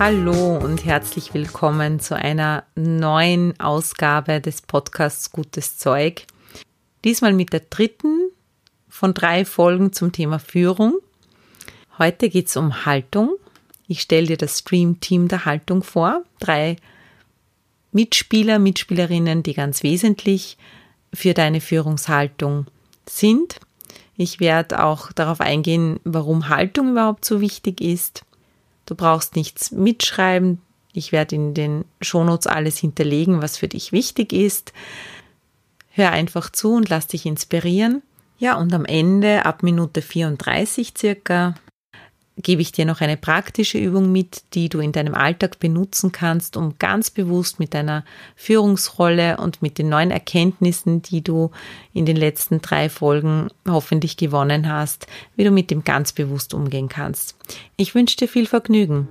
Hallo und herzlich willkommen zu einer neuen Ausgabe des Podcasts Gutes Zeug. Diesmal mit der dritten von drei Folgen zum Thema Führung. Heute geht es um Haltung. Ich stelle dir das Stream-Team der Haltung vor. Drei Mitspieler, Mitspielerinnen, die ganz wesentlich für deine Führungshaltung sind. Ich werde auch darauf eingehen, warum Haltung überhaupt so wichtig ist. Du brauchst nichts mitschreiben. Ich werde in den Shownotes alles hinterlegen, was für dich wichtig ist. Hör einfach zu und lass dich inspirieren. Ja, und am Ende, ab Minute 34 circa, gebe ich dir noch eine praktische Übung mit, die du in deinem Alltag benutzen kannst, um ganz bewusst mit deiner Führungsrolle und mit den neuen Erkenntnissen, die du in den letzten drei Folgen hoffentlich gewonnen hast, wie du mit dem ganz bewusst umgehen kannst. Ich wünsche dir viel Vergnügen.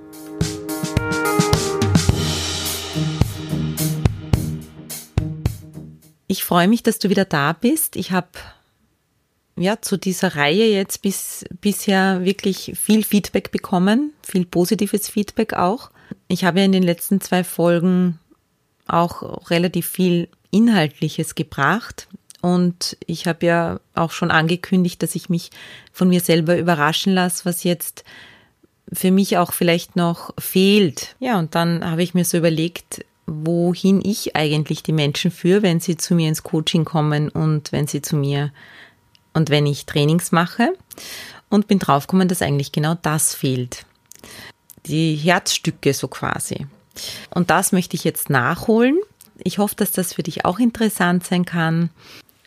Ich freue mich, dass du wieder da bist. Ich habe ja, zu dieser Reihe jetzt bis, bisher wirklich viel Feedback bekommen, viel positives Feedback auch. Ich habe ja in den letzten zwei Folgen auch relativ viel Inhaltliches gebracht und ich habe ja auch schon angekündigt, dass ich mich von mir selber überraschen lasse, was jetzt für mich auch vielleicht noch fehlt. Ja, und dann habe ich mir so überlegt, wohin ich eigentlich die Menschen führe, wenn sie zu mir ins Coaching kommen und wenn sie zu mir und wenn ich Trainings mache und bin draufgekommen, dass eigentlich genau das fehlt. Die Herzstücke so quasi. Und das möchte ich jetzt nachholen. Ich hoffe, dass das für dich auch interessant sein kann.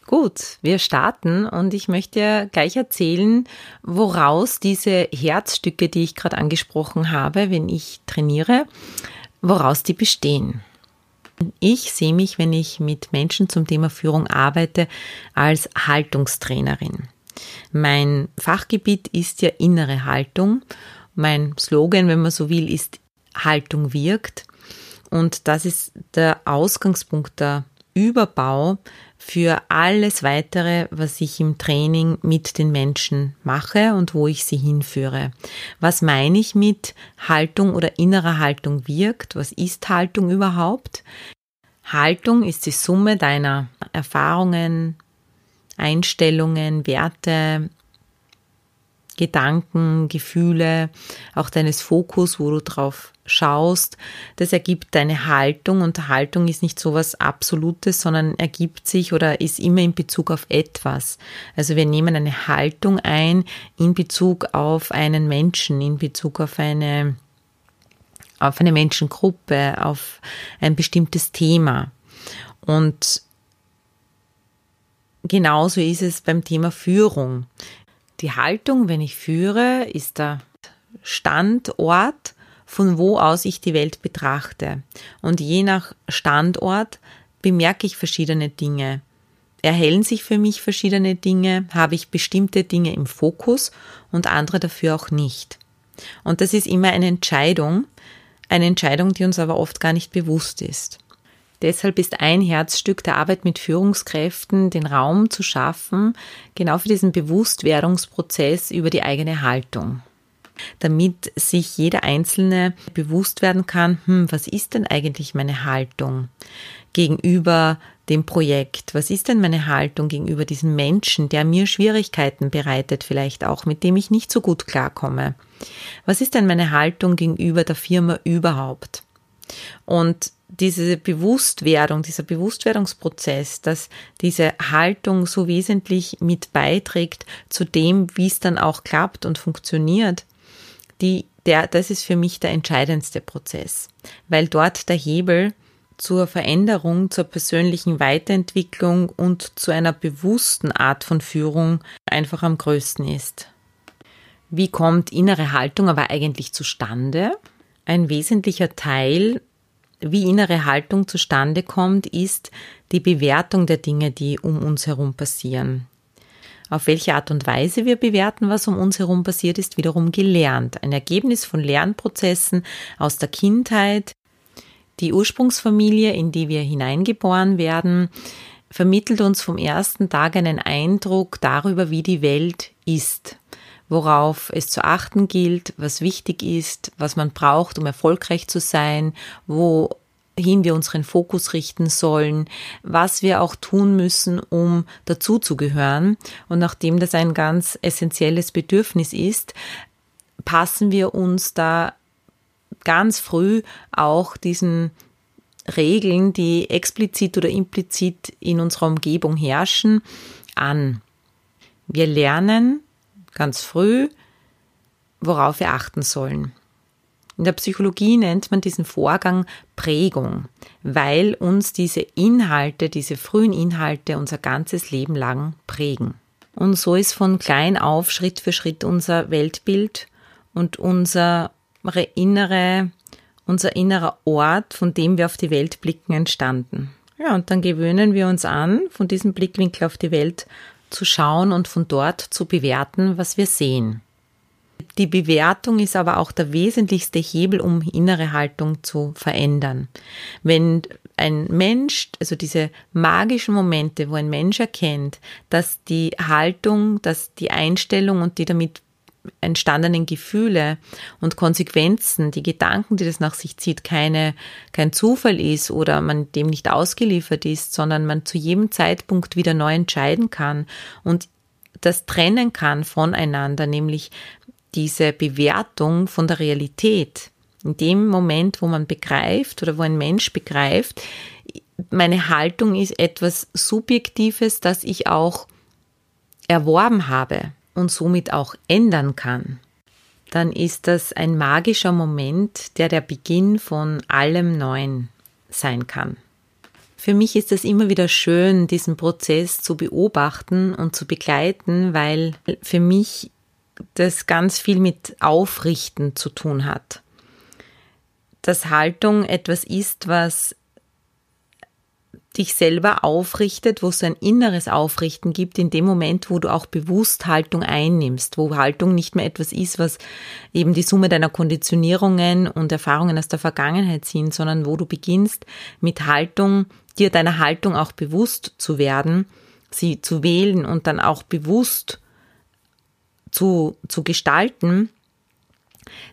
Gut, wir starten und ich möchte gleich erzählen, woraus diese Herzstücke, die ich gerade angesprochen habe, wenn ich trainiere, woraus die bestehen. Ich sehe mich, wenn ich mit Menschen zum Thema Führung arbeite, als Haltungstrainerin. Mein Fachgebiet ist ja innere Haltung. Mein Slogan, wenn man so will, ist Haltung wirkt. Und das ist der Ausgangspunkt, der Überbau für alles weitere, was ich im Training mit den Menschen mache und wo ich sie hinführe. Was meine ich mit Haltung oder innerer Haltung wirkt? Was ist Haltung überhaupt? Haltung ist die Summe deiner Erfahrungen, Einstellungen, Werte, Gedanken, Gefühle, auch deines Fokus, wo du drauf schaust. Das ergibt deine Haltung und Haltung ist nicht so was Absolutes, sondern ergibt sich oder ist immer in Bezug auf etwas. Also wir nehmen eine Haltung ein in Bezug auf einen Menschen, in Bezug auf eine, auf eine Menschengruppe, auf ein bestimmtes Thema. Und genauso ist es beim Thema Führung. Die Haltung, wenn ich führe, ist der Standort, von wo aus ich die Welt betrachte. Und je nach Standort bemerke ich verschiedene Dinge. Erhellen sich für mich verschiedene Dinge, habe ich bestimmte Dinge im Fokus und andere dafür auch nicht. Und das ist immer eine Entscheidung, eine Entscheidung, die uns aber oft gar nicht bewusst ist. Deshalb ist ein Herzstück der Arbeit mit Führungskräften, den Raum zu schaffen, genau für diesen Bewusstwerdungsprozess über die eigene Haltung. Damit sich jeder Einzelne bewusst werden kann, hm, was ist denn eigentlich meine Haltung gegenüber dem Projekt? Was ist denn meine Haltung gegenüber diesem Menschen, der mir Schwierigkeiten bereitet, vielleicht auch, mit dem ich nicht so gut klarkomme? Was ist denn meine Haltung gegenüber der Firma überhaupt? Und diese Bewusstwerdung, dieser Bewusstwerdungsprozess, dass diese Haltung so wesentlich mit beiträgt zu dem, wie es dann auch klappt und funktioniert, die, der, das ist für mich der entscheidendste Prozess, weil dort der Hebel zur Veränderung, zur persönlichen Weiterentwicklung und zu einer bewussten Art von Führung einfach am größten ist. Wie kommt innere Haltung aber eigentlich zustande? Ein wesentlicher Teil wie innere Haltung zustande kommt, ist die Bewertung der Dinge, die um uns herum passieren. Auf welche Art und Weise wir bewerten, was um uns herum passiert, ist wiederum gelernt. Ein Ergebnis von Lernprozessen aus der Kindheit. Die Ursprungsfamilie, in die wir hineingeboren werden, vermittelt uns vom ersten Tag einen Eindruck darüber, wie die Welt ist, worauf es zu achten gilt, was wichtig ist, was man braucht, um erfolgreich zu sein, wohin wir unseren Fokus richten sollen, was wir auch tun müssen, um dazuzugehören. Und nachdem das ein ganz essentielles Bedürfnis ist, passen wir uns da ganz früh auch diesen Regeln, die explizit oder implizit in unserer Umgebung herrschen, an. Wir lernen ganz früh, worauf wir achten sollen. In der Psychologie nennt man diesen Vorgang Prägung, weil uns diese Inhalte, diese frühen Inhalte unser ganzes Leben lang prägen. Und so ist von klein auf Schritt für Schritt unser Weltbild und unsere innere unser innerer Ort, von dem wir auf die Welt blicken, entstanden. Ja, und dann gewöhnen wir uns an, von diesem Blickwinkel auf die Welt zu schauen und von dort zu bewerten, was wir sehen. Die Bewertung ist aber auch der wesentlichste Hebel, um innere Haltung zu verändern. Wenn ein Mensch, also diese magischen Momente, wo ein Mensch erkennt, dass die Haltung, dass die Einstellung und die damit entstandenen Gefühle und Konsequenzen, die Gedanken, die das nach sich zieht, keine, kein Zufall ist oder man dem nicht ausgeliefert ist, sondern man zu jedem Zeitpunkt wieder neu entscheiden kann und das trennen kann voneinander, nämlich diese Bewertung von der Realität. In dem Moment, wo man begreift oder wo ein Mensch begreift, meine Haltung ist etwas Subjektives, das ich auch erworben habe und somit auch ändern kann, dann ist das ein magischer Moment, der der Beginn von allem Neuen sein kann. Für mich ist es immer wieder schön, diesen Prozess zu beobachten und zu begleiten, weil für mich das ganz viel mit Aufrichten zu tun hat. Dass Haltung etwas ist, was dich selber aufrichtet, wo es ein inneres Aufrichten gibt, in dem Moment, wo du auch bewusst Haltung einnimmst, wo Haltung nicht mehr etwas ist, was eben die Summe deiner Konditionierungen und Erfahrungen aus der Vergangenheit sind, sondern wo du beginnst mit Haltung, dir deiner Haltung auch bewusst zu werden, sie zu wählen und dann auch bewusst zu, zu gestalten,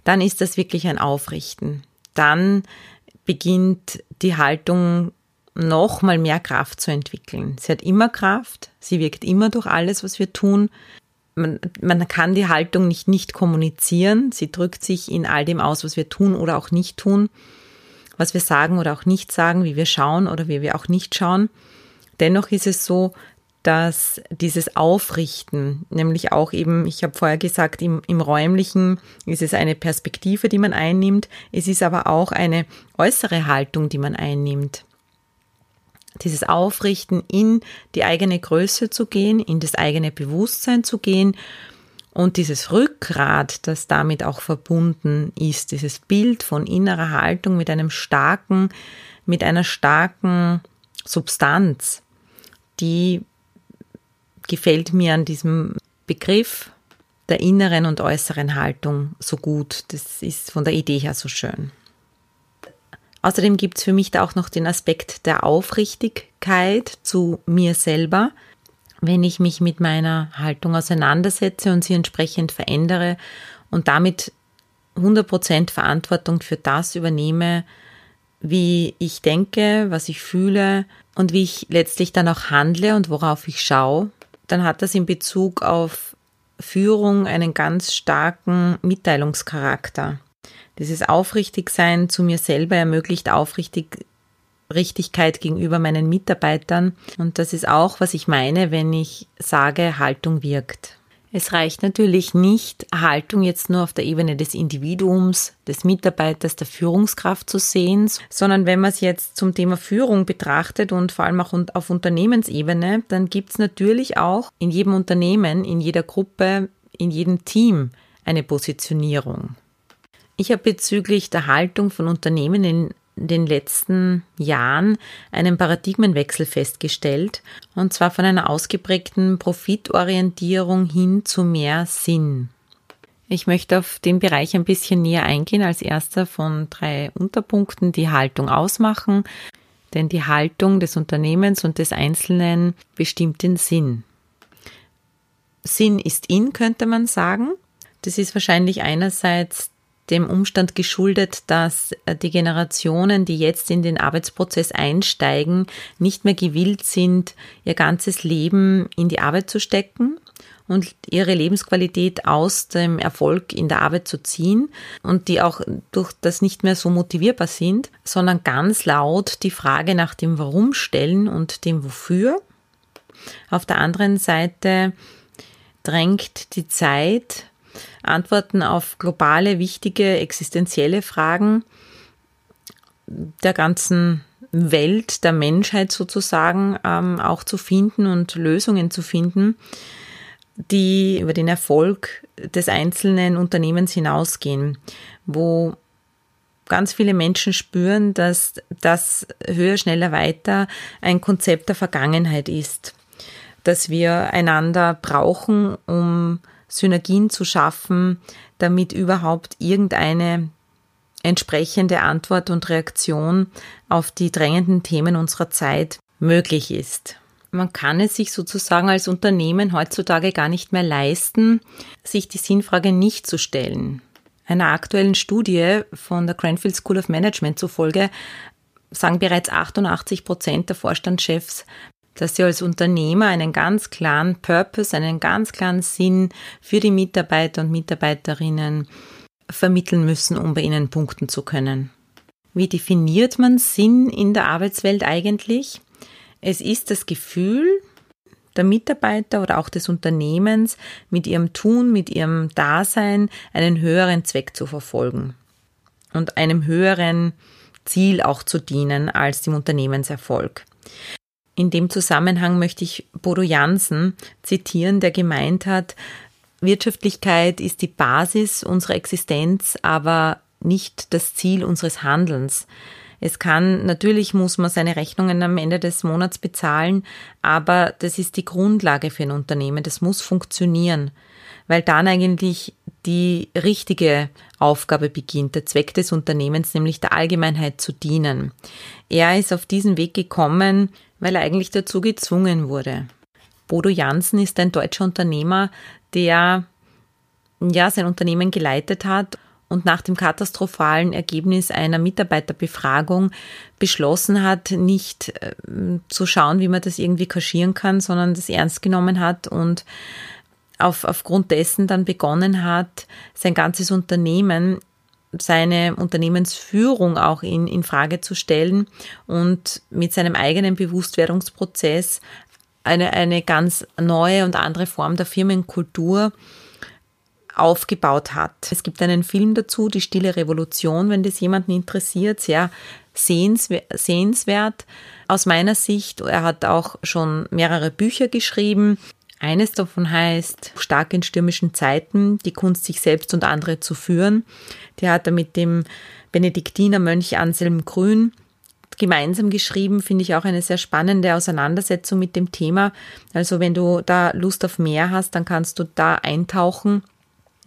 dann ist das wirklich ein Aufrichten. Dann beginnt die Haltung noch mal mehr Kraft zu entwickeln. Sie hat immer Kraft, sie wirkt immer durch alles, was wir tun. Man, man kann die Haltung nicht nicht kommunizieren. Sie drückt sich in all dem aus, was wir tun oder auch nicht tun, was wir sagen oder auch nicht sagen, wie wir schauen oder wie wir auch nicht schauen. Dennoch ist es so, dass dieses Aufrichten, nämlich auch eben, ich habe vorher gesagt, im, im räumlichen ist es eine Perspektive, die man einnimmt, es ist aber auch eine äußere Haltung, die man einnimmt dieses Aufrichten in die eigene Größe zu gehen, in das eigene Bewusstsein zu gehen und dieses Rückgrat, das damit auch verbunden ist, dieses Bild von innerer Haltung mit einem starken, mit einer starken Substanz, die gefällt mir an diesem Begriff der inneren und äußeren Haltung so gut. Das ist von der Idee her so schön. Außerdem gibt es für mich da auch noch den Aspekt der Aufrichtigkeit zu mir selber. Wenn ich mich mit meiner Haltung auseinandersetze und sie entsprechend verändere und damit 100% Verantwortung für das übernehme, wie ich denke, was ich fühle und wie ich letztlich dann auch handle und worauf ich schaue, dann hat das in Bezug auf Führung einen ganz starken Mitteilungscharakter. Dieses Aufrichtigsein zu mir selber ermöglicht Aufrichtig Richtigkeit gegenüber meinen Mitarbeitern. Und das ist auch, was ich meine, wenn ich sage, Haltung wirkt. Es reicht natürlich nicht, Haltung jetzt nur auf der Ebene des Individuums, des Mitarbeiters, der Führungskraft zu sehen, sondern wenn man es jetzt zum Thema Führung betrachtet und vor allem auch auf Unternehmensebene, dann gibt es natürlich auch in jedem Unternehmen, in jeder Gruppe, in jedem Team eine Positionierung. Ich habe bezüglich der Haltung von Unternehmen in den letzten Jahren einen Paradigmenwechsel festgestellt, und zwar von einer ausgeprägten Profitorientierung hin zu mehr Sinn. Ich möchte auf den Bereich ein bisschen näher eingehen. Als erster von drei Unterpunkten die Haltung ausmachen, denn die Haltung des Unternehmens und des Einzelnen bestimmt den Sinn. Sinn ist in, könnte man sagen. Das ist wahrscheinlich einerseits dem Umstand geschuldet, dass die Generationen, die jetzt in den Arbeitsprozess einsteigen, nicht mehr gewillt sind, ihr ganzes Leben in die Arbeit zu stecken und ihre Lebensqualität aus dem Erfolg in der Arbeit zu ziehen und die auch durch das nicht mehr so motivierbar sind, sondern ganz laut die Frage nach dem Warum stellen und dem Wofür. Auf der anderen Seite drängt die Zeit Antworten auf globale, wichtige, existenzielle Fragen der ganzen Welt, der Menschheit sozusagen ähm, auch zu finden und Lösungen zu finden, die über den Erfolg des einzelnen Unternehmens hinausgehen, wo ganz viele Menschen spüren, dass das höher, schneller, weiter ein Konzept der Vergangenheit ist, dass wir einander brauchen, um Synergien zu schaffen, damit überhaupt irgendeine entsprechende Antwort und Reaktion auf die drängenden Themen unserer Zeit möglich ist. Man kann es sich sozusagen als Unternehmen heutzutage gar nicht mehr leisten, sich die Sinnfrage nicht zu stellen. Einer aktuellen Studie von der Cranfield School of Management zufolge sagen bereits 88 Prozent der Vorstandschefs, dass sie als Unternehmer einen ganz klaren Purpose, einen ganz klaren Sinn für die Mitarbeiter und Mitarbeiterinnen vermitteln müssen, um bei ihnen punkten zu können. Wie definiert man Sinn in der Arbeitswelt eigentlich? Es ist das Gefühl der Mitarbeiter oder auch des Unternehmens, mit ihrem Tun, mit ihrem Dasein einen höheren Zweck zu verfolgen und einem höheren Ziel auch zu dienen als dem Unternehmenserfolg. In dem Zusammenhang möchte ich Bodo Jansen zitieren, der gemeint hat, Wirtschaftlichkeit ist die Basis unserer Existenz, aber nicht das Ziel unseres Handelns. Es kann, natürlich muss man seine Rechnungen am Ende des Monats bezahlen, aber das ist die Grundlage für ein Unternehmen. Das muss funktionieren, weil dann eigentlich die richtige Aufgabe beginnt, der Zweck des Unternehmens, nämlich der Allgemeinheit zu dienen. Er ist auf diesen Weg gekommen, weil er eigentlich dazu gezwungen wurde. Bodo Jansen ist ein deutscher Unternehmer, der ja sein Unternehmen geleitet hat und nach dem katastrophalen Ergebnis einer Mitarbeiterbefragung beschlossen hat, nicht äh, zu schauen, wie man das irgendwie kaschieren kann, sondern das ernst genommen hat und auf, aufgrund dessen dann begonnen hat, sein ganzes Unternehmen seine Unternehmensführung auch in, in Frage zu stellen und mit seinem eigenen Bewusstwerdungsprozess eine, eine ganz neue und andere Form der Firmenkultur aufgebaut hat. Es gibt einen Film dazu, Die Stille Revolution, wenn das jemanden interessiert, sehr sehenswert aus meiner Sicht. Er hat auch schon mehrere Bücher geschrieben. Eines davon heißt Stark in stürmischen Zeiten, die Kunst, sich selbst und andere zu führen. Der hat er mit dem Benediktinermönch Anselm Grün gemeinsam geschrieben, finde ich auch eine sehr spannende Auseinandersetzung mit dem Thema. Also wenn du da Lust auf mehr hast, dann kannst du da eintauchen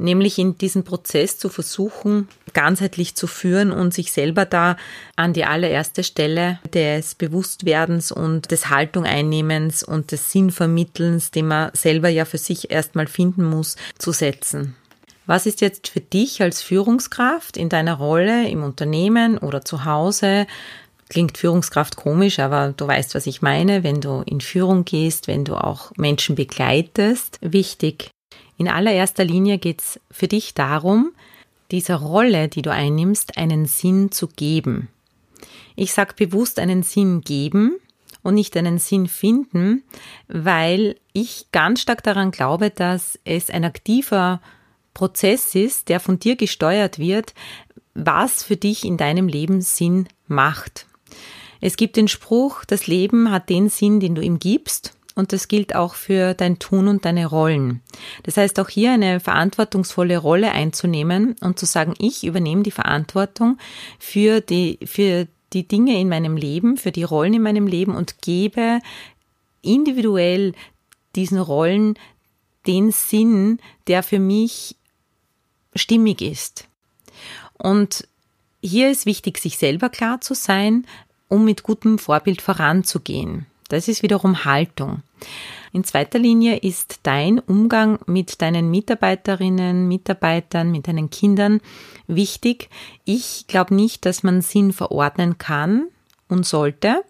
nämlich in diesen Prozess zu versuchen, ganzheitlich zu führen und sich selber da an die allererste Stelle des Bewusstwerdens und des Haltung einnehmens und des Sinnvermittelns, den man selber ja für sich erstmal finden muss, zu setzen. Was ist jetzt für dich als Führungskraft in deiner Rolle im Unternehmen oder zu Hause Klingt Führungskraft komisch, aber du weißt, was ich meine, wenn du in Führung gehst, wenn du auch Menschen begleitest. Wichtig, in allererster Linie geht es für dich darum, dieser Rolle, die du einnimmst, einen Sinn zu geben. Ich sage bewusst einen Sinn geben und nicht einen Sinn finden, weil ich ganz stark daran glaube, dass es ein aktiver Prozess ist, der von dir gesteuert wird, was für dich in deinem Leben Sinn macht. Es gibt den Spruch, das Leben hat den Sinn, den du ihm gibst und das gilt auch für dein Tun und deine Rollen. Das heißt, auch hier eine verantwortungsvolle Rolle einzunehmen und zu sagen, ich übernehme die Verantwortung für die, für die Dinge in meinem Leben, für die Rollen in meinem Leben und gebe individuell diesen Rollen den Sinn, der für mich stimmig ist. Und hier ist wichtig, sich selber klar zu sein, um mit gutem Vorbild voranzugehen. Das ist wiederum Haltung. In zweiter Linie ist dein Umgang mit deinen Mitarbeiterinnen, Mitarbeitern, mit deinen Kindern wichtig. Ich glaube nicht, dass man Sinn verordnen kann und sollte,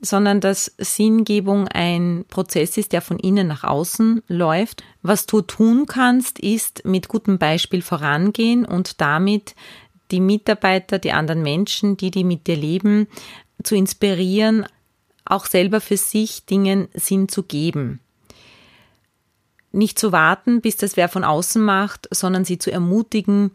sondern dass Sinngebung ein Prozess ist, der von innen nach außen läuft. Was du tun kannst, ist mit gutem Beispiel vorangehen und damit die Mitarbeiter, die anderen Menschen, die die mit dir leben, zu inspirieren, auch selber für sich Dingen Sinn zu geben. Nicht zu warten, bis das wer von außen macht, sondern sie zu ermutigen,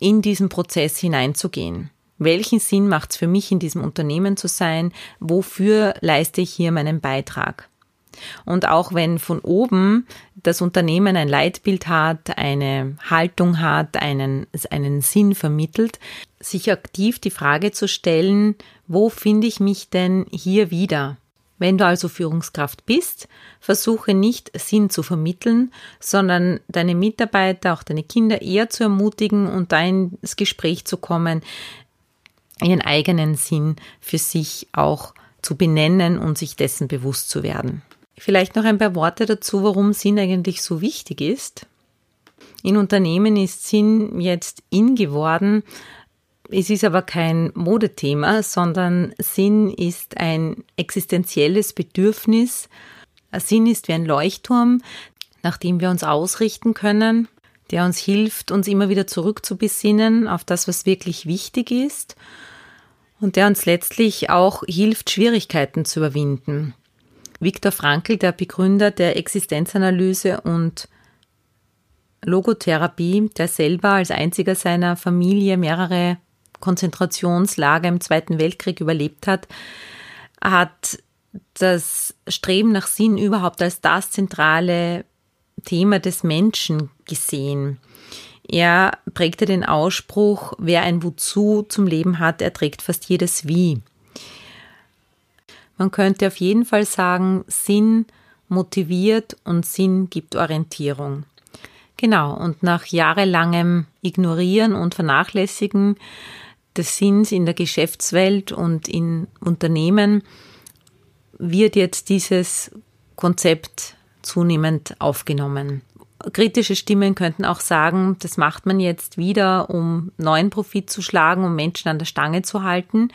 in diesen Prozess hineinzugehen. Welchen Sinn macht es für mich, in diesem Unternehmen zu sein? Wofür leiste ich hier meinen Beitrag? Und auch wenn von oben das Unternehmen ein Leitbild hat, eine Haltung hat, einen, einen Sinn vermittelt, sich aktiv die Frage zu stellen, wo finde ich mich denn hier wieder? Wenn du also Führungskraft bist, versuche nicht Sinn zu vermitteln, sondern deine Mitarbeiter, auch deine Kinder eher zu ermutigen und da ins Gespräch zu kommen, ihren eigenen Sinn für sich auch zu benennen und sich dessen bewusst zu werden. Vielleicht noch ein paar Worte dazu, warum Sinn eigentlich so wichtig ist. In Unternehmen ist Sinn jetzt in geworden. Es ist aber kein Modethema, sondern Sinn ist ein existenzielles Bedürfnis. Sinn ist wie ein Leuchtturm, nach dem wir uns ausrichten können, der uns hilft, uns immer wieder zurückzubesinnen auf das, was wirklich wichtig ist und der uns letztlich auch hilft, Schwierigkeiten zu überwinden. Viktor Frankl, der Begründer der Existenzanalyse und Logotherapie, der selber als einziger seiner Familie mehrere Konzentrationslager im Zweiten Weltkrieg überlebt hat, hat das Streben nach Sinn überhaupt als das zentrale Thema des Menschen gesehen. Er prägte den Ausspruch, wer ein Wozu zum Leben hat, erträgt fast jedes Wie. Man könnte auf jeden Fall sagen, Sinn motiviert und Sinn gibt Orientierung. Genau, und nach jahrelangem Ignorieren und Vernachlässigen des Sinns in der Geschäftswelt und in Unternehmen wird jetzt dieses Konzept zunehmend aufgenommen. Kritische Stimmen könnten auch sagen, das macht man jetzt wieder, um neuen Profit zu schlagen, um Menschen an der Stange zu halten.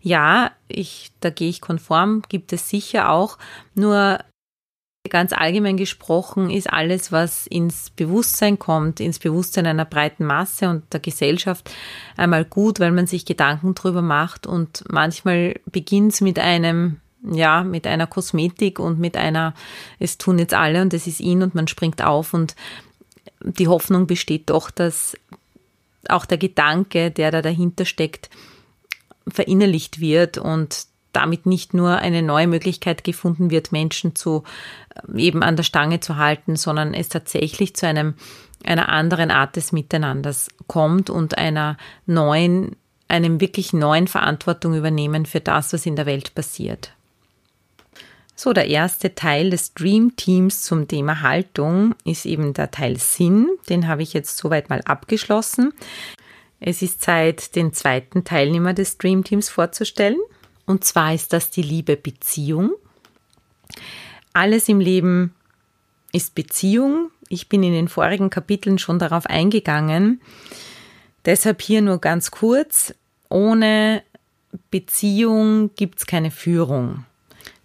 Ja, ich, da gehe ich konform, gibt es sicher auch. Nur ganz allgemein gesprochen ist alles, was ins Bewusstsein kommt, ins Bewusstsein einer breiten Masse und der Gesellschaft einmal gut, weil man sich Gedanken drüber macht und manchmal beginnt es mit einem ja, mit einer Kosmetik und mit einer, es tun jetzt alle und es ist ihn und man springt auf und die Hoffnung besteht doch, dass auch der Gedanke, der da dahinter steckt, verinnerlicht wird und damit nicht nur eine neue Möglichkeit gefunden wird, Menschen zu äh, eben an der Stange zu halten, sondern es tatsächlich zu einem einer anderen Art des Miteinanders kommt und einer neuen, einem wirklich neuen Verantwortung übernehmen für das, was in der Welt passiert. So, der erste Teil des Dream Teams zum Thema Haltung ist eben der Teil Sinn. Den habe ich jetzt soweit mal abgeschlossen. Es ist Zeit, den zweiten Teilnehmer des Dream Teams vorzustellen. Und zwar ist das die liebe Beziehung. Alles im Leben ist Beziehung. Ich bin in den vorigen Kapiteln schon darauf eingegangen. Deshalb hier nur ganz kurz. Ohne Beziehung gibt es keine Führung.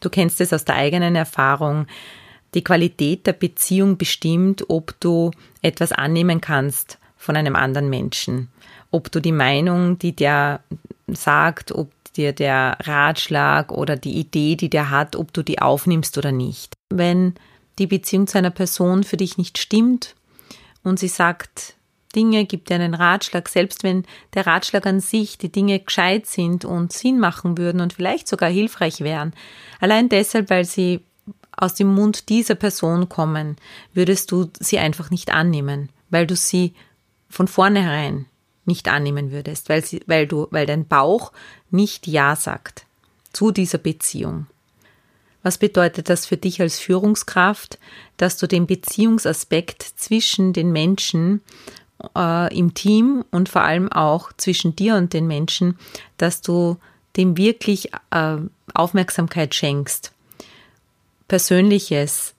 Du kennst es aus der eigenen Erfahrung. Die Qualität der Beziehung bestimmt, ob du etwas annehmen kannst von einem anderen Menschen. Ob du die Meinung, die der sagt, ob dir der Ratschlag oder die Idee, die der hat, ob du die aufnimmst oder nicht. Wenn die Beziehung zu einer Person für dich nicht stimmt und sie sagt, Dinge, gibt dir einen Ratschlag, selbst wenn der Ratschlag an sich die Dinge gescheit sind und Sinn machen würden und vielleicht sogar hilfreich wären. Allein deshalb, weil sie aus dem Mund dieser Person kommen, würdest du sie einfach nicht annehmen, weil du sie von vornherein nicht annehmen würdest, weil, sie, weil, du, weil dein Bauch nicht Ja sagt zu dieser Beziehung. Was bedeutet das für dich als Führungskraft, dass du den Beziehungsaspekt zwischen den Menschen äh, im Team und vor allem auch zwischen dir und den Menschen, dass du dem wirklich äh, Aufmerksamkeit schenkst, Persönliches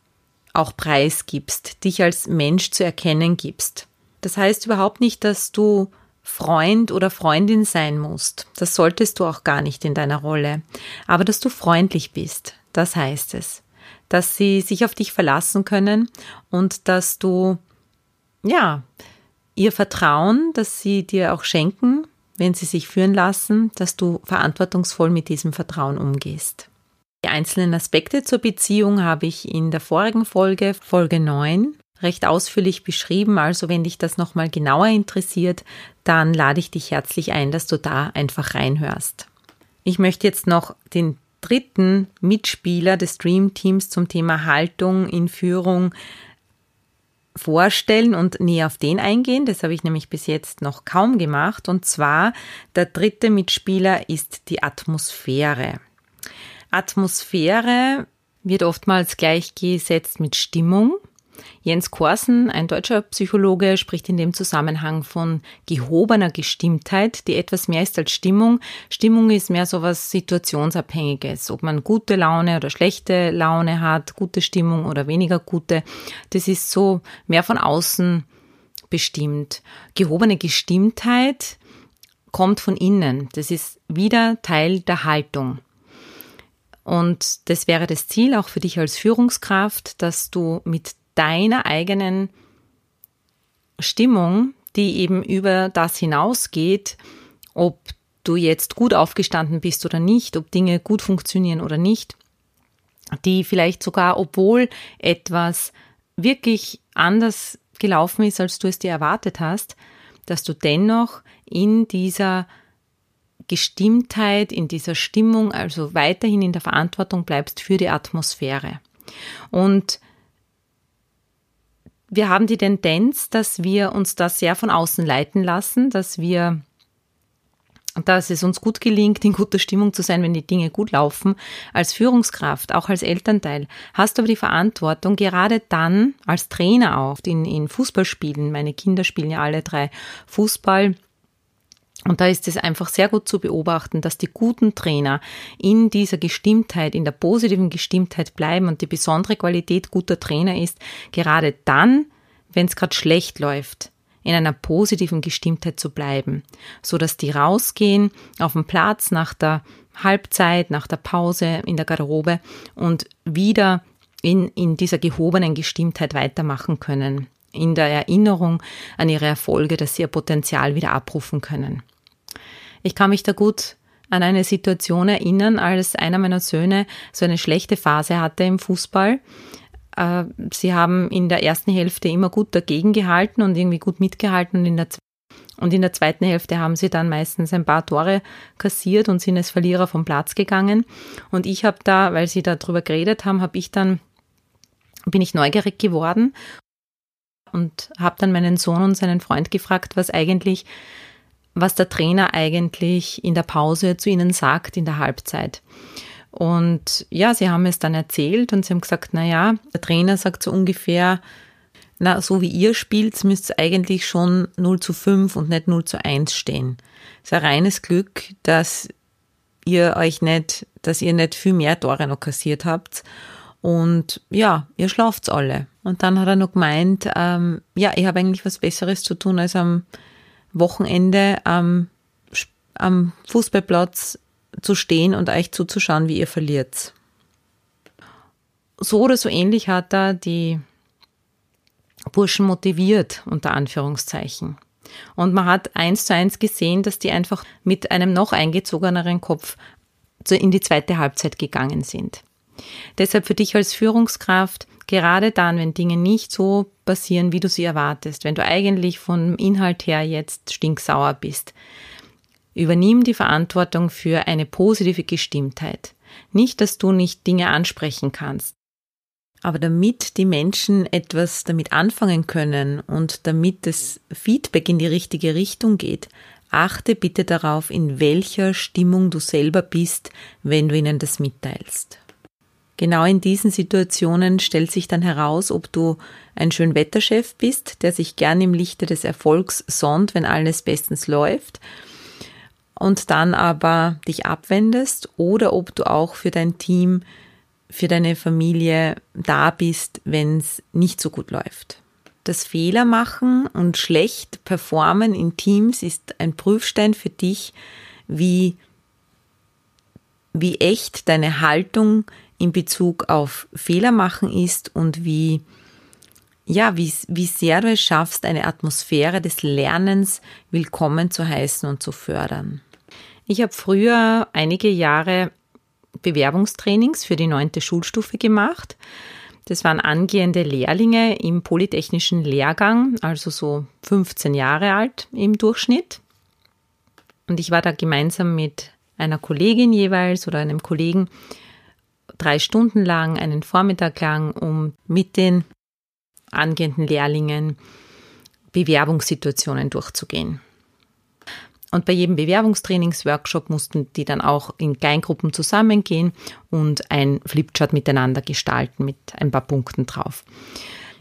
auch preisgibst, dich als Mensch zu erkennen gibst. Das heißt überhaupt nicht, dass du Freund oder Freundin sein musst. Das solltest du auch gar nicht in deiner Rolle. Aber dass du freundlich bist, das heißt es. Dass sie sich auf dich verlassen können und dass du, ja, ihr Vertrauen, dass sie dir auch schenken, wenn sie sich führen lassen, dass du verantwortungsvoll mit diesem Vertrauen umgehst. Die einzelnen Aspekte zur Beziehung habe ich in der vorigen Folge, Folge 9, recht ausführlich beschrieben. Also wenn dich das nochmal genauer interessiert, dann lade ich dich herzlich ein, dass du da einfach reinhörst. Ich möchte jetzt noch den dritten Mitspieler des Dream Teams zum Thema Haltung in Führung vorstellen und näher auf den eingehen. Das habe ich nämlich bis jetzt noch kaum gemacht. Und zwar der dritte Mitspieler ist die Atmosphäre. Atmosphäre wird oftmals gleichgesetzt mit Stimmung. Jens Korsen, ein deutscher Psychologe, spricht in dem Zusammenhang von gehobener Gestimmtheit, die etwas mehr ist als Stimmung. Stimmung ist mehr so was Situationsabhängiges, ob man gute Laune oder schlechte Laune hat, gute Stimmung oder weniger gute. Das ist so mehr von außen bestimmt. Gehobene Gestimmtheit kommt von innen. Das ist wieder Teil der Haltung. Und das wäre das Ziel auch für dich als Führungskraft, dass du mit deiner eigenen Stimmung, die eben über das hinausgeht, ob du jetzt gut aufgestanden bist oder nicht, ob Dinge gut funktionieren oder nicht, die vielleicht sogar, obwohl etwas wirklich anders gelaufen ist, als du es dir erwartet hast, dass du dennoch in dieser Gestimmtheit, in dieser Stimmung, also weiterhin in der Verantwortung bleibst für die Atmosphäre. Und wir haben die Tendenz, dass wir uns da sehr von außen leiten lassen, dass wir dass es uns gut gelingt, in guter Stimmung zu sein, wenn die Dinge gut laufen. Als Führungskraft, auch als Elternteil, hast du aber die Verantwortung, gerade dann als Trainer auch in, in Fußballspielen. Meine Kinder spielen ja alle drei Fußball und da ist es einfach sehr gut zu beobachten, dass die guten Trainer in dieser Gestimmtheit, in der positiven Gestimmtheit bleiben und die besondere Qualität guter Trainer ist, gerade dann, wenn es gerade schlecht läuft, in einer positiven Gestimmtheit zu bleiben, so dass die rausgehen auf den Platz nach der Halbzeit, nach der Pause in der Garderobe und wieder in, in dieser gehobenen Gestimmtheit weitermachen können, in der Erinnerung an ihre Erfolge, dass sie ihr Potenzial wieder abrufen können. Ich kann mich da gut an eine Situation erinnern, als einer meiner Söhne so eine schlechte Phase hatte im Fußball. Äh, sie haben in der ersten Hälfte immer gut dagegen gehalten und irgendwie gut mitgehalten und in der und in der zweiten Hälfte haben sie dann meistens ein paar Tore kassiert und sind als Verlierer vom Platz gegangen. Und ich habe da, weil sie darüber geredet haben, habe ich dann bin ich neugierig geworden und habe dann meinen Sohn und seinen Freund gefragt, was eigentlich was der Trainer eigentlich in der Pause zu ihnen sagt, in der Halbzeit. Und ja, sie haben es dann erzählt und sie haben gesagt, na ja, der Trainer sagt so ungefähr, na, so wie ihr spielt, müsst ihr eigentlich schon 0 zu 5 und nicht 0 zu 1 stehen. Es ist ein reines Glück, dass ihr euch nicht, dass ihr nicht viel mehr Tore noch kassiert habt. Und ja, ihr schlaft alle. Und dann hat er noch gemeint, ähm, ja, ich habe eigentlich was Besseres zu tun, als am Wochenende am, am Fußballplatz zu stehen und euch zuzuschauen, wie ihr verliert. So oder so ähnlich hat er die Burschen motiviert, unter Anführungszeichen. Und man hat eins zu eins gesehen, dass die einfach mit einem noch eingezogeneren Kopf in die zweite Halbzeit gegangen sind. Deshalb für dich als Führungskraft, gerade dann, wenn Dinge nicht so passieren, wie du sie erwartest, wenn du eigentlich vom Inhalt her jetzt stinksauer bist, übernimm die Verantwortung für eine positive Gestimmtheit. Nicht, dass du nicht Dinge ansprechen kannst, Aber damit die Menschen etwas damit anfangen können und damit das Feedback in die richtige Richtung geht, achte bitte darauf, in welcher Stimmung du selber bist, wenn du ihnen das mitteilst. Genau in diesen Situationen stellt sich dann heraus, ob du ein Schönwetterchef bist, der sich gern im Lichte des Erfolgs sonnt, wenn alles bestens läuft, und dann aber dich abwendest, oder ob du auch für dein Team, für deine Familie da bist, wenn es nicht so gut läuft. Das Fehler machen und schlecht performen in Teams ist ein Prüfstein für dich, wie, wie echt deine Haltung in Bezug auf Fehler machen ist und wie, ja, wie, wie sehr du es schaffst, eine Atmosphäre des Lernens willkommen zu heißen und zu fördern. Ich habe früher einige Jahre Bewerbungstrainings für die neunte Schulstufe gemacht. Das waren angehende Lehrlinge im polytechnischen Lehrgang, also so 15 Jahre alt im Durchschnitt. Und ich war da gemeinsam mit einer Kollegin jeweils oder einem Kollegen drei Stunden lang, einen Vormittag lang, um mit den angehenden Lehrlingen Bewerbungssituationen durchzugehen. Und bei jedem Bewerbungstrainingsworkshop mussten die dann auch in Kleingruppen zusammengehen und ein Flipchart miteinander gestalten mit ein paar Punkten drauf.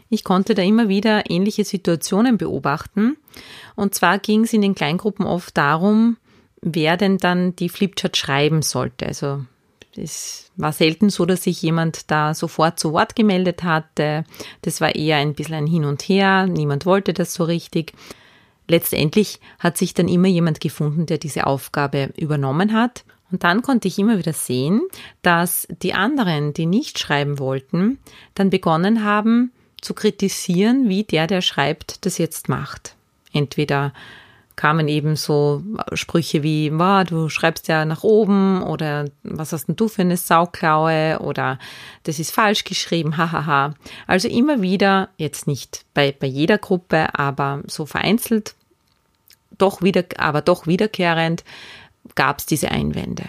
Ich konnte da immer wieder ähnliche Situationen beobachten. Und zwar ging es in den Kleingruppen oft darum, wer denn dann die Flipchart schreiben sollte. Also es war selten so, dass sich jemand da sofort zu Wort gemeldet hatte. Das war eher ein bisschen ein Hin und Her. Niemand wollte das so richtig. Letztendlich hat sich dann immer jemand gefunden, der diese Aufgabe übernommen hat. Und dann konnte ich immer wieder sehen, dass die anderen, die nicht schreiben wollten, dann begonnen haben zu kritisieren, wie der, der schreibt, das jetzt macht. Entweder kamen eben so Sprüche wie, wow, du schreibst ja nach oben oder was hast denn du für eine Sauklaue oder das ist falsch geschrieben, hahaha. Also immer wieder, jetzt nicht bei, bei jeder Gruppe, aber so vereinzelt, doch wieder, aber doch wiederkehrend gab es diese Einwände.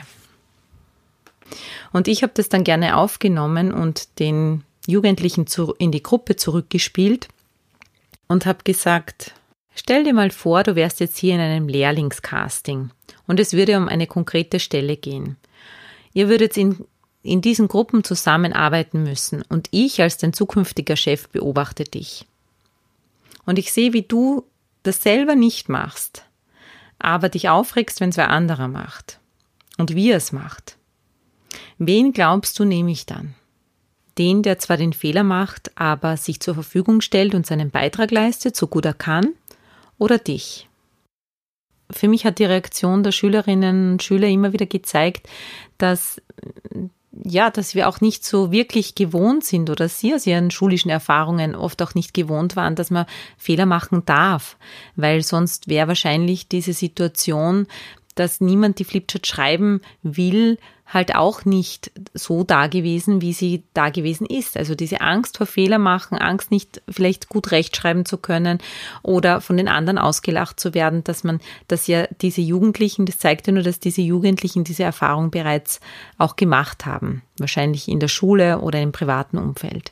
Und ich habe das dann gerne aufgenommen und den Jugendlichen zu, in die Gruppe zurückgespielt und habe gesagt, Stell dir mal vor, du wärst jetzt hier in einem Lehrlingscasting und es würde um eine konkrete Stelle gehen. Ihr würdet in, in diesen Gruppen zusammenarbeiten müssen und ich als dein zukünftiger Chef beobachte dich. Und ich sehe, wie du das selber nicht machst, aber dich aufregst, wenn es wer anderer macht und wie er es macht. Wen glaubst du, nehme ich dann? Den, der zwar den Fehler macht, aber sich zur Verfügung stellt und seinen Beitrag leistet, so gut er kann, oder dich? Für mich hat die Reaktion der Schülerinnen und Schüler immer wieder gezeigt, dass ja, dass wir auch nicht so wirklich gewohnt sind oder sie aus ihren schulischen Erfahrungen oft auch nicht gewohnt waren, dass man Fehler machen darf, weil sonst wäre wahrscheinlich diese Situation, dass niemand die Flipchart schreiben will, halt auch nicht so da gewesen, wie sie da gewesen ist. Also diese Angst vor Fehler machen, Angst nicht vielleicht gut rechtschreiben zu können oder von den anderen ausgelacht zu werden, dass man, dass ja diese Jugendlichen, das zeigt ja nur, dass diese Jugendlichen diese Erfahrung bereits auch gemacht haben. Wahrscheinlich in der Schule oder im privaten Umfeld.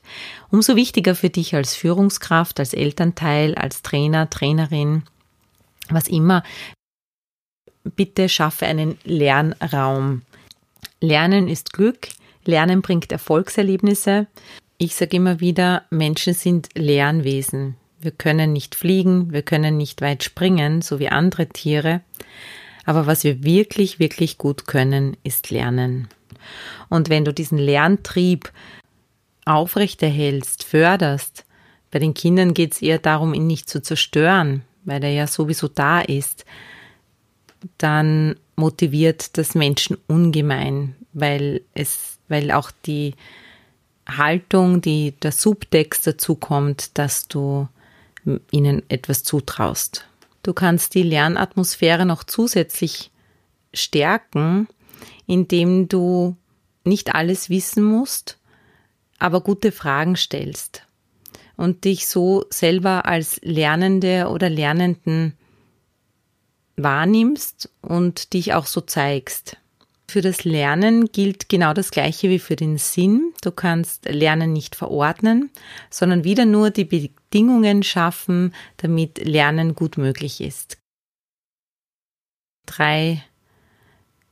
Umso wichtiger für dich als Führungskraft, als Elternteil, als Trainer, Trainerin, was immer, bitte schaffe einen Lernraum. Lernen ist Glück, Lernen bringt Erfolgserlebnisse. Ich sage immer wieder, Menschen sind Lernwesen. Wir können nicht fliegen, wir können nicht weit springen, so wie andere Tiere. Aber was wir wirklich, wirklich gut können, ist lernen. Und wenn du diesen Lerntrieb aufrechterhältst, förderst, bei den Kindern geht es eher darum, ihn nicht zu zerstören, weil er ja sowieso da ist, dann motiviert das Menschen ungemein, weil es, weil auch die Haltung, die der Subtext dazu kommt, dass du ihnen etwas zutraust. Du kannst die Lernatmosphäre noch zusätzlich stärken, indem du nicht alles wissen musst, aber gute Fragen stellst und dich so selber als Lernende oder Lernenden wahrnimmst und dich auch so zeigst. Für das Lernen gilt genau das Gleiche wie für den Sinn. Du kannst Lernen nicht verordnen, sondern wieder nur die Bedingungen schaffen, damit Lernen gut möglich ist. Drei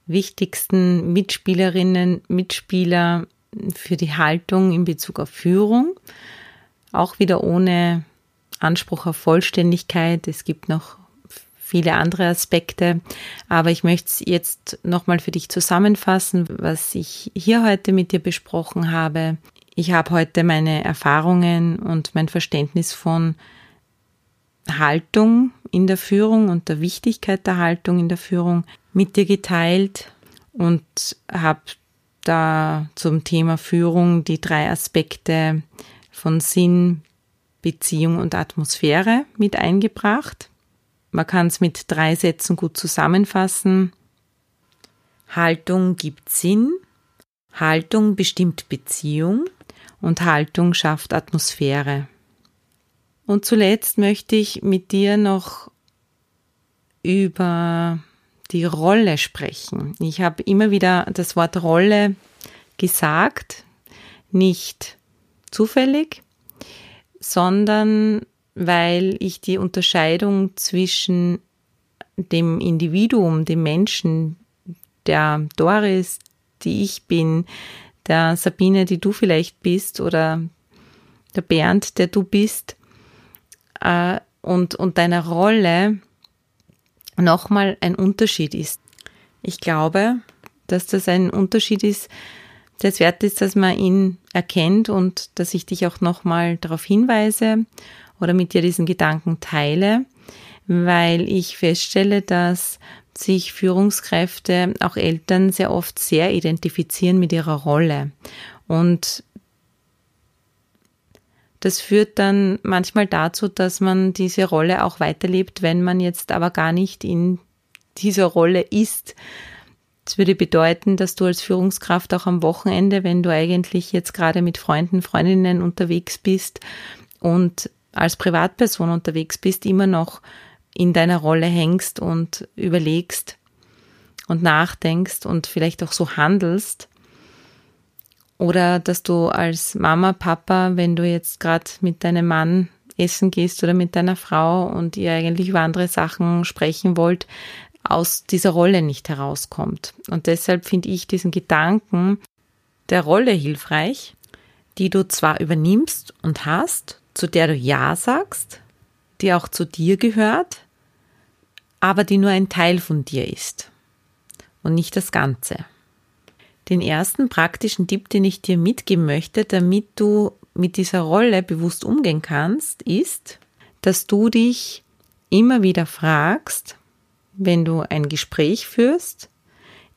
wichtigsten Mitspielerinnen, Mitspieler für die Haltung in Bezug auf Führung. Auch wieder ohne Anspruch auf Vollständigkeit. Es gibt noch viele andere Aspekte. Aber ich möchte es jetzt nochmal für dich zusammenfassen, was ich hier heute mit dir besprochen habe. Ich habe heute meine Erfahrungen und mein Verständnis von Haltung in der Führung und der Wichtigkeit der Haltung in der Führung mit dir geteilt und habe da zum Thema Führung die drei Aspekte von Sinn, Beziehung und Atmosphäre mit eingebracht. Man kann es mit drei Sätzen gut zusammenfassen. Haltung gibt Sinn, Haltung bestimmt Beziehung und Haltung schafft Atmosphäre. Und zuletzt möchte ich mit dir noch über die Rolle sprechen. Ich habe immer wieder das Wort Rolle gesagt, nicht zufällig, sondern weil ich die Unterscheidung zwischen dem Individuum, dem Menschen, der Doris, die ich bin, der Sabine, die du vielleicht bist, oder der Bernd, der du bist, äh, und, und deiner Rolle nochmal ein Unterschied ist. Ich glaube, dass das ein Unterschied ist, der es wert ist, dass man ihn erkennt und dass ich dich auch nochmal darauf hinweise oder mit dir diesen Gedanken teile, weil ich feststelle, dass sich Führungskräfte, auch Eltern sehr oft sehr identifizieren mit ihrer Rolle. Und das führt dann manchmal dazu, dass man diese Rolle auch weiterlebt, wenn man jetzt aber gar nicht in dieser Rolle ist. Das würde bedeuten, dass du als Führungskraft auch am Wochenende, wenn du eigentlich jetzt gerade mit Freunden, Freundinnen unterwegs bist und als Privatperson unterwegs bist, immer noch in deiner Rolle hängst und überlegst und nachdenkst und vielleicht auch so handelst. Oder dass du als Mama, Papa, wenn du jetzt gerade mit deinem Mann essen gehst oder mit deiner Frau und ihr eigentlich über andere Sachen sprechen wollt, aus dieser Rolle nicht herauskommt. Und deshalb finde ich diesen Gedanken der Rolle hilfreich, die du zwar übernimmst und hast, zu der du Ja sagst, die auch zu dir gehört, aber die nur ein Teil von dir ist und nicht das Ganze. Den ersten praktischen Tipp, den ich dir mitgeben möchte, damit du mit dieser Rolle bewusst umgehen kannst, ist, dass du dich immer wieder fragst, wenn du ein Gespräch führst,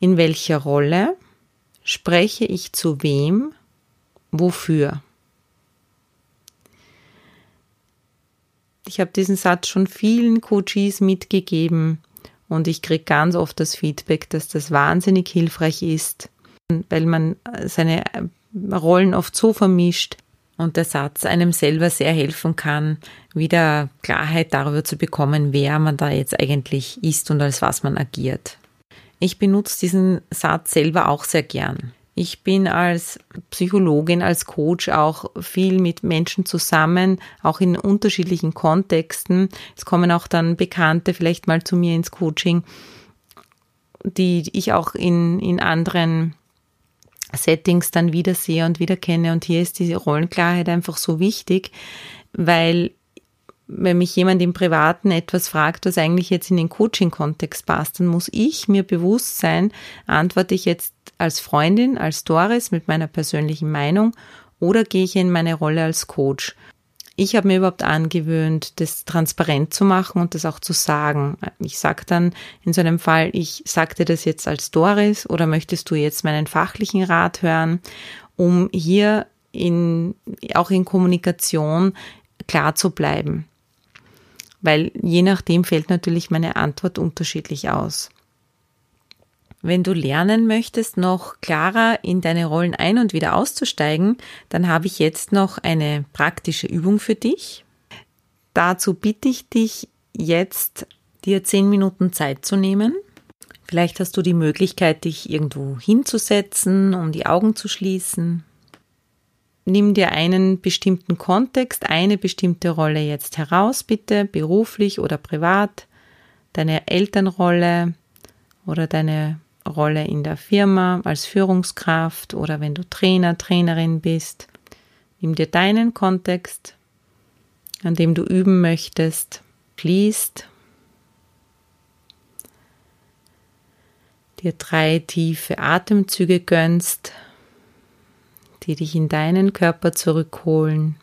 in welcher Rolle spreche ich zu wem, wofür. Ich habe diesen Satz schon vielen Coaches mitgegeben und ich kriege ganz oft das Feedback, dass das wahnsinnig hilfreich ist, weil man seine Rollen oft so vermischt und der Satz einem selber sehr helfen kann, wieder Klarheit darüber zu bekommen, wer man da jetzt eigentlich ist und als was man agiert. Ich benutze diesen Satz selber auch sehr gern. Ich bin als Psychologin, als Coach auch viel mit Menschen zusammen, auch in unterschiedlichen Kontexten. Es kommen auch dann Bekannte vielleicht mal zu mir ins Coaching, die ich auch in, in anderen Settings dann wiedersehe und wieder kenne. Und hier ist diese Rollenklarheit einfach so wichtig, weil wenn mich jemand im Privaten etwas fragt, was eigentlich jetzt in den Coaching-Kontext passt, dann muss ich mir bewusst sein, antworte ich jetzt als Freundin, als Doris mit meiner persönlichen Meinung oder gehe ich in meine Rolle als Coach? Ich habe mir überhaupt angewöhnt, das transparent zu machen und das auch zu sagen. Ich sage dann in so einem Fall, ich sagte das jetzt als Doris oder möchtest du jetzt meinen fachlichen Rat hören, um hier in, auch in Kommunikation klar zu bleiben weil je nachdem fällt natürlich meine Antwort unterschiedlich aus. Wenn du lernen möchtest, noch klarer in deine Rollen ein- und wieder auszusteigen, dann habe ich jetzt noch eine praktische Übung für dich. Dazu bitte ich dich jetzt, dir zehn Minuten Zeit zu nehmen Vielleicht hast du die Möglichkeit, dich irgendwo hinzusetzen, um die Augen zu schließen. Nimm dir einen bestimmten Kontext, eine bestimmte Rolle jetzt heraus, bitte, beruflich oder privat, deine Elternrolle oder deine Rolle in der Firma als Führungskraft oder wenn du Trainer, Trainerin bist. Nimm dir deinen Kontext, an dem du üben möchtest, fließt dir drei tiefe Atemzüge gönnst, die dich in deinen Körper zurückholen.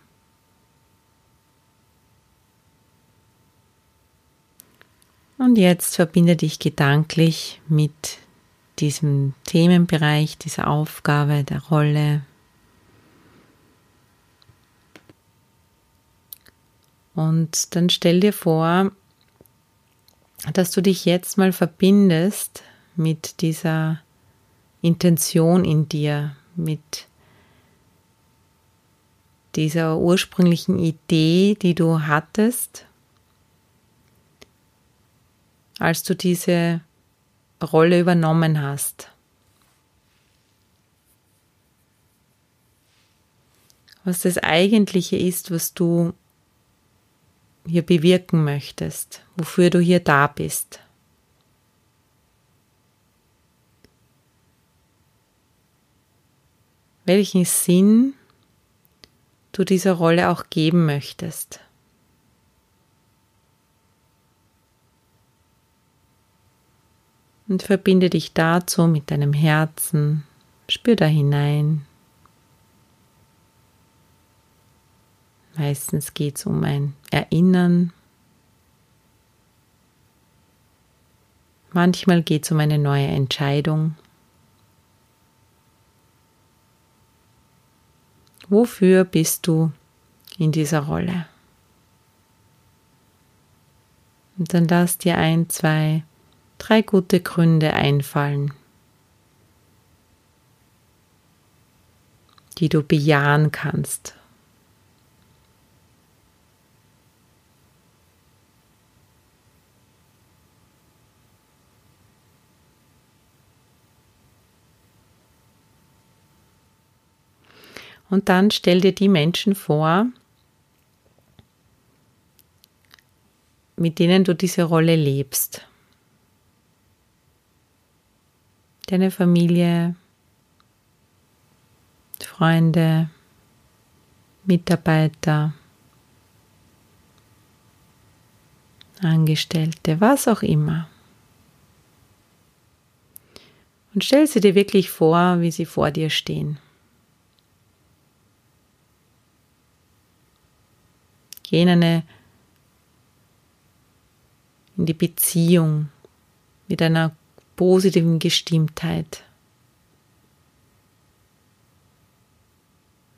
Und jetzt verbinde dich gedanklich mit diesem Themenbereich, dieser Aufgabe, der Rolle. Und dann stell dir vor, dass du dich jetzt mal verbindest mit dieser Intention in dir, mit dieser ursprünglichen Idee, die du hattest, als du diese Rolle übernommen hast. Was das Eigentliche ist, was du hier bewirken möchtest, wofür du hier da bist. welchen Sinn du dieser Rolle auch geben möchtest. Und verbinde dich dazu mit deinem Herzen, spür da hinein. Meistens geht es um ein Erinnern. Manchmal geht es um eine neue Entscheidung. Wofür bist du in dieser Rolle? Und dann lass dir ein, zwei, drei gute Gründe einfallen, die du bejahen kannst. Und dann stell dir die Menschen vor, mit denen du diese Rolle lebst. Deine Familie, Freunde, Mitarbeiter, Angestellte, was auch immer. Und stell sie dir wirklich vor, wie sie vor dir stehen. Geh in eine in die Beziehung mit einer positiven Gestimmtheit.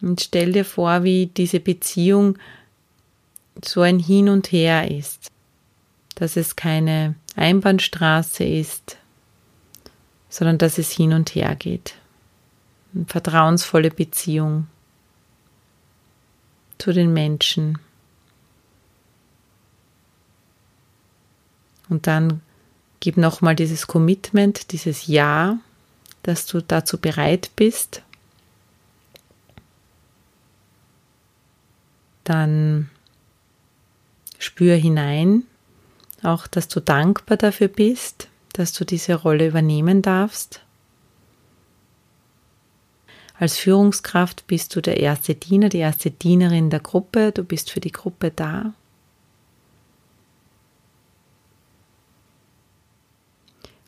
Und stell dir vor, wie diese Beziehung so ein Hin und Her ist, dass es keine Einbahnstraße ist, sondern dass es hin und her geht. Eine vertrauensvolle Beziehung zu den Menschen. Und dann gib nochmal dieses Commitment, dieses Ja, dass du dazu bereit bist. Dann spür hinein, auch dass du dankbar dafür bist, dass du diese Rolle übernehmen darfst. Als Führungskraft bist du der erste Diener, die erste Dienerin der Gruppe, du bist für die Gruppe da.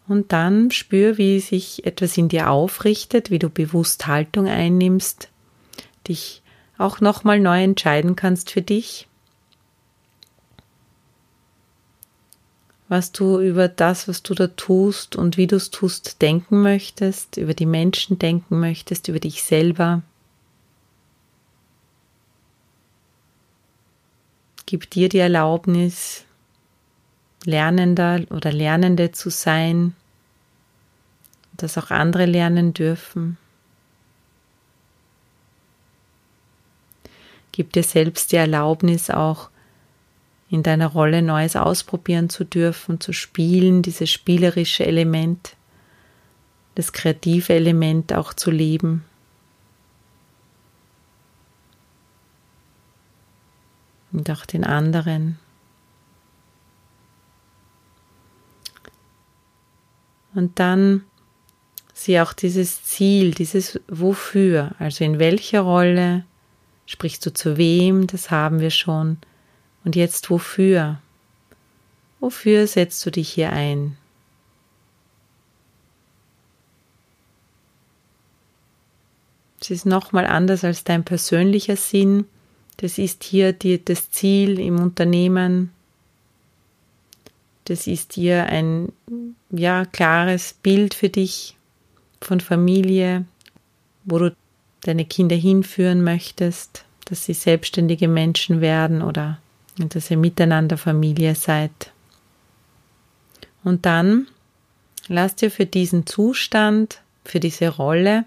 Und dann spür, wie sich etwas in dir aufrichtet, wie du bewusst Haltung einnimmst, dich auch nochmal neu entscheiden kannst für dich, was du über das, was du da tust und wie du es tust, denken möchtest, über die Menschen denken möchtest, über dich selber. Gib dir die Erlaubnis, Lernender oder Lernende zu sein, dass auch andere lernen dürfen. Gib dir selbst die Erlaubnis auch in deiner Rolle Neues ausprobieren zu dürfen, zu spielen, dieses spielerische Element, das kreative Element auch zu leben. Und auch den anderen. Und dann sieh auch dieses Ziel, dieses Wofür, also in welcher Rolle sprichst du zu wem, das haben wir schon und jetzt wofür? Wofür setzt du dich hier ein? Es ist nochmal anders als dein persönlicher Sinn. Das ist hier die, das Ziel im Unternehmen. Das ist hier ein ja, klares Bild für dich von Familie, wo du deine Kinder hinführen möchtest, dass sie selbstständige Menschen werden oder dass ihr miteinander Familie seid. Und dann lasst ihr für diesen Zustand, für diese Rolle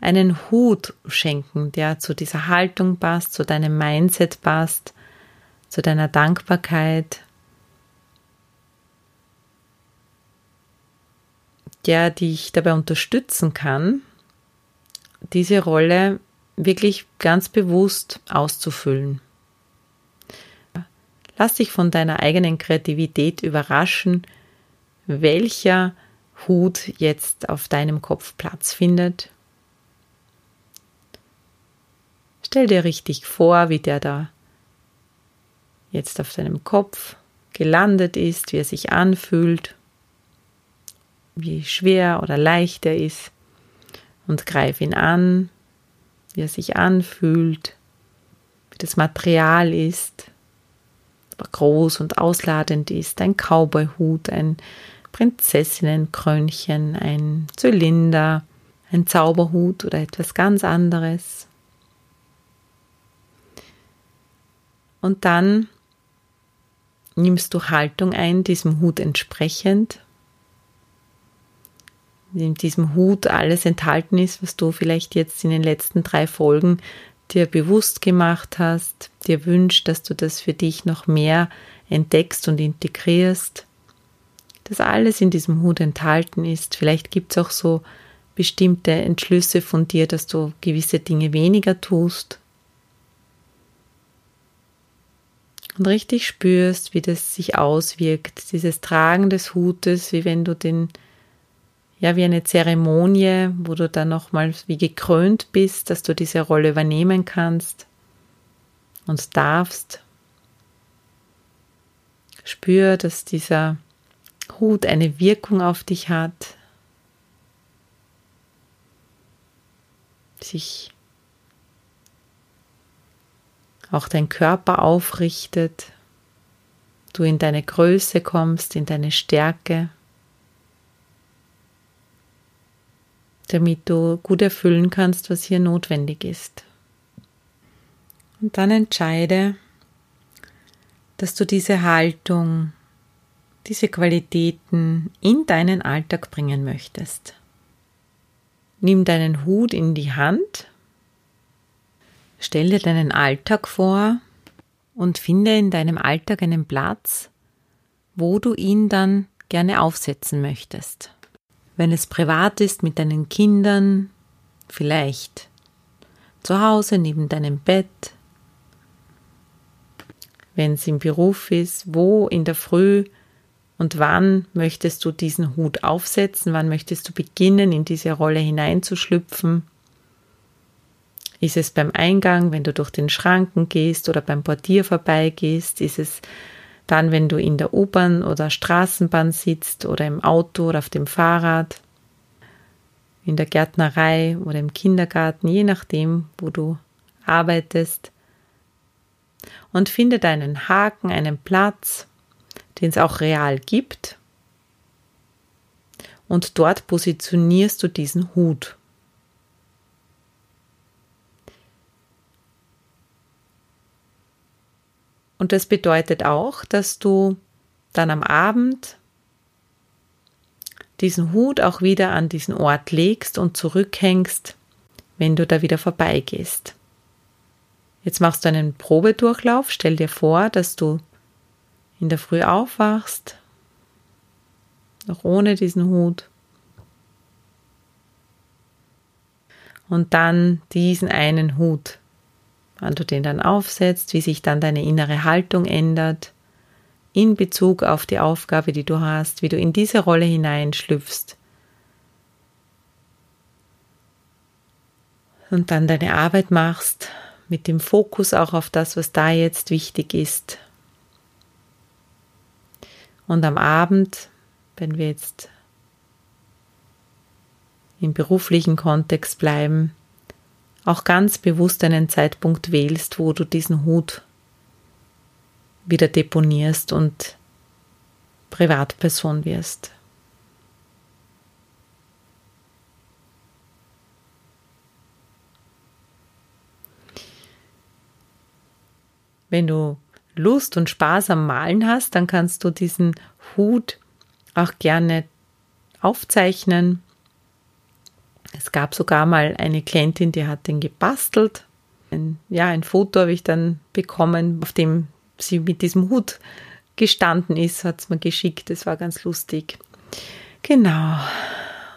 einen Hut schenken, der zu dieser Haltung passt, zu deinem Mindset passt, zu deiner Dankbarkeit, der dich dabei unterstützen kann, diese Rolle wirklich ganz bewusst auszufüllen. Lass dich von deiner eigenen Kreativität überraschen, welcher Hut jetzt auf deinem Kopf Platz findet. Stell dir richtig vor, wie der da jetzt auf deinem Kopf gelandet ist, wie er sich anfühlt, wie schwer oder leicht er ist und greif ihn an, wie er sich anfühlt, wie das Material ist groß und ausladend ist, ein Cowboyhut, ein Prinzessinnenkrönchen, ein Zylinder, ein Zauberhut oder etwas ganz anderes. Und dann nimmst du Haltung ein, diesem Hut entsprechend. In diesem Hut alles enthalten ist, was du vielleicht jetzt in den letzten drei Folgen dir bewusst gemacht hast, dir wünscht, dass du das für dich noch mehr entdeckst und integrierst, dass alles in diesem Hut enthalten ist. Vielleicht gibt es auch so bestimmte Entschlüsse von dir, dass du gewisse Dinge weniger tust. Und richtig spürst, wie das sich auswirkt, dieses Tragen des Hutes, wie wenn du den ja, wie eine Zeremonie, wo du dann nochmal wie gekrönt bist, dass du diese Rolle übernehmen kannst und darfst. Spür, dass dieser Hut eine Wirkung auf dich hat, sich auch dein Körper aufrichtet, du in deine Größe kommst, in deine Stärke. Damit du gut erfüllen kannst, was hier notwendig ist. Und dann entscheide, dass du diese Haltung, diese Qualitäten in deinen Alltag bringen möchtest. Nimm deinen Hut in die Hand, stell dir deinen Alltag vor und finde in deinem Alltag einen Platz, wo du ihn dann gerne aufsetzen möchtest. Wenn es privat ist mit deinen Kindern, vielleicht zu Hause neben deinem Bett. Wenn es im Beruf ist, wo in der Früh und wann möchtest du diesen Hut aufsetzen? Wann möchtest du beginnen, in diese Rolle hineinzuschlüpfen? Ist es beim Eingang, wenn du durch den Schranken gehst oder beim Portier vorbeigehst? Ist es dann, wenn du in der U-Bahn oder Straßenbahn sitzt oder im Auto oder auf dem Fahrrad, in der Gärtnerei oder im Kindergarten, je nachdem, wo du arbeitest. Und finde deinen Haken, einen Platz, den es auch real gibt. Und dort positionierst du diesen Hut. Und das bedeutet auch, dass du dann am Abend diesen Hut auch wieder an diesen Ort legst und zurückhängst, wenn du da wieder vorbeigehst. Jetzt machst du einen Probedurchlauf. Stell dir vor, dass du in der Früh aufwachst, noch ohne diesen Hut, und dann diesen einen Hut, wann du den dann aufsetzt, wie sich dann deine innere Haltung ändert in Bezug auf die Aufgabe, die du hast, wie du in diese Rolle hineinschlüpfst und dann deine Arbeit machst mit dem Fokus auch auf das, was da jetzt wichtig ist. Und am Abend, wenn wir jetzt im beruflichen Kontext bleiben, auch ganz bewusst einen Zeitpunkt wählst, wo du diesen Hut wieder deponierst und Privatperson wirst. Wenn du Lust und Spaß am Malen hast, dann kannst du diesen Hut auch gerne aufzeichnen es gab sogar mal eine Klientin, die hat den gebastelt. Ein, ja, ein Foto habe ich dann bekommen, auf dem sie mit diesem Hut gestanden ist, hat es mir geschickt. Das war ganz lustig. Genau.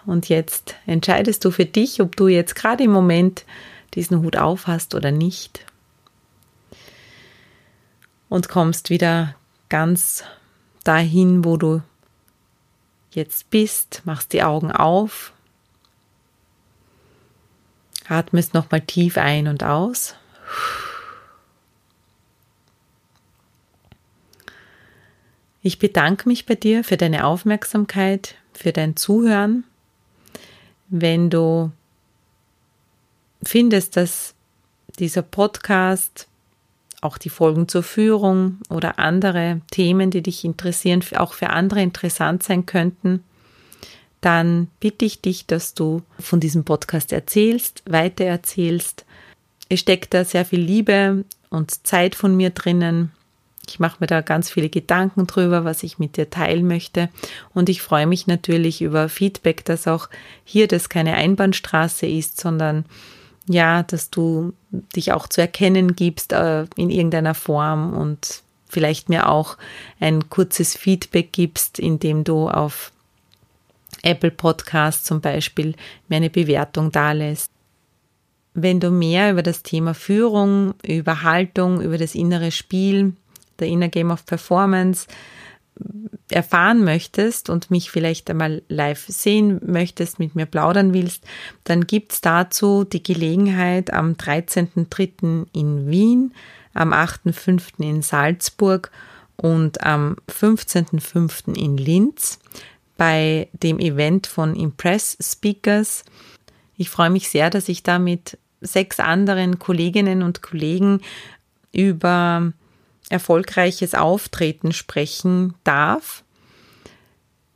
Und jetzt entscheidest du für dich, ob du jetzt gerade im Moment diesen Hut aufhast oder nicht. Und kommst wieder ganz dahin, wo du jetzt bist, machst die Augen auf Atmest nochmal tief ein und aus. Ich bedanke mich bei dir für deine Aufmerksamkeit, für dein Zuhören. Wenn du findest, dass dieser Podcast, auch die Folgen zur Führung oder andere Themen, die dich interessieren, auch für andere interessant sein könnten, dann bitte ich dich, dass du von diesem Podcast erzählst, weitererzählst. Es steckt da sehr viel Liebe und Zeit von mir drinnen. Ich mache mir da ganz viele Gedanken drüber, was ich mit dir teilen möchte. Und ich freue mich natürlich über Feedback, dass auch hier das keine Einbahnstraße ist, sondern ja, dass du dich auch zu erkennen gibst äh, in irgendeiner Form und vielleicht mir auch ein kurzes Feedback gibst, indem du auf Apple Podcast zum Beispiel mir eine Bewertung dalässt. Wenn du mehr über das Thema Führung, über Haltung, über das innere Spiel, der Inner Game of Performance erfahren möchtest und mich vielleicht einmal live sehen möchtest, mit mir plaudern willst, dann gibt's dazu die Gelegenheit am 13.03. in Wien, am 8.05. in Salzburg und am 15.05. in Linz bei dem Event von Impress Speakers. Ich freue mich sehr, dass ich da mit sechs anderen Kolleginnen und Kollegen über erfolgreiches Auftreten sprechen darf.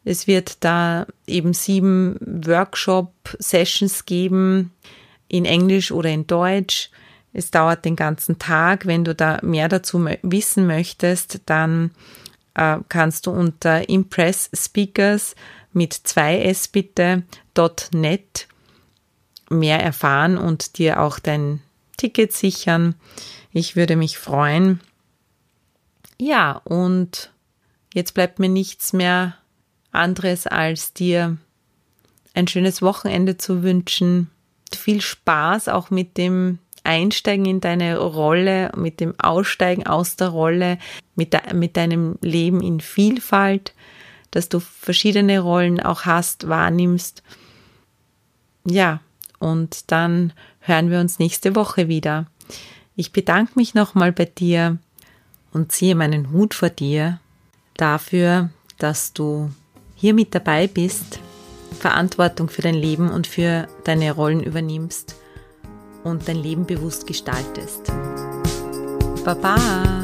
Es wird da eben sieben Workshop-Sessions geben in Englisch oder in Deutsch. Es dauert den ganzen Tag. Wenn du da mehr dazu wissen möchtest, dann äh, kannst du unter Impress Speakers mit 2s bitte .net mehr erfahren und dir auch dein Ticket sichern. Ich würde mich freuen. Ja, und jetzt bleibt mir nichts mehr anderes als dir ein schönes Wochenende zu wünschen. Viel Spaß auch mit dem Einsteigen in deine Rolle, mit dem Aussteigen aus der Rolle, mit, de mit deinem Leben in Vielfalt, dass du verschiedene Rollen auch hast, wahrnimmst. Ja, und dann hören wir uns nächste Woche wieder. Ich bedanke mich nochmal bei dir und ziehe meinen Hut vor dir dafür, dass du hier mit dabei bist, Verantwortung für dein Leben und für deine Rollen übernimmst und dein Leben bewusst gestaltest. Baba!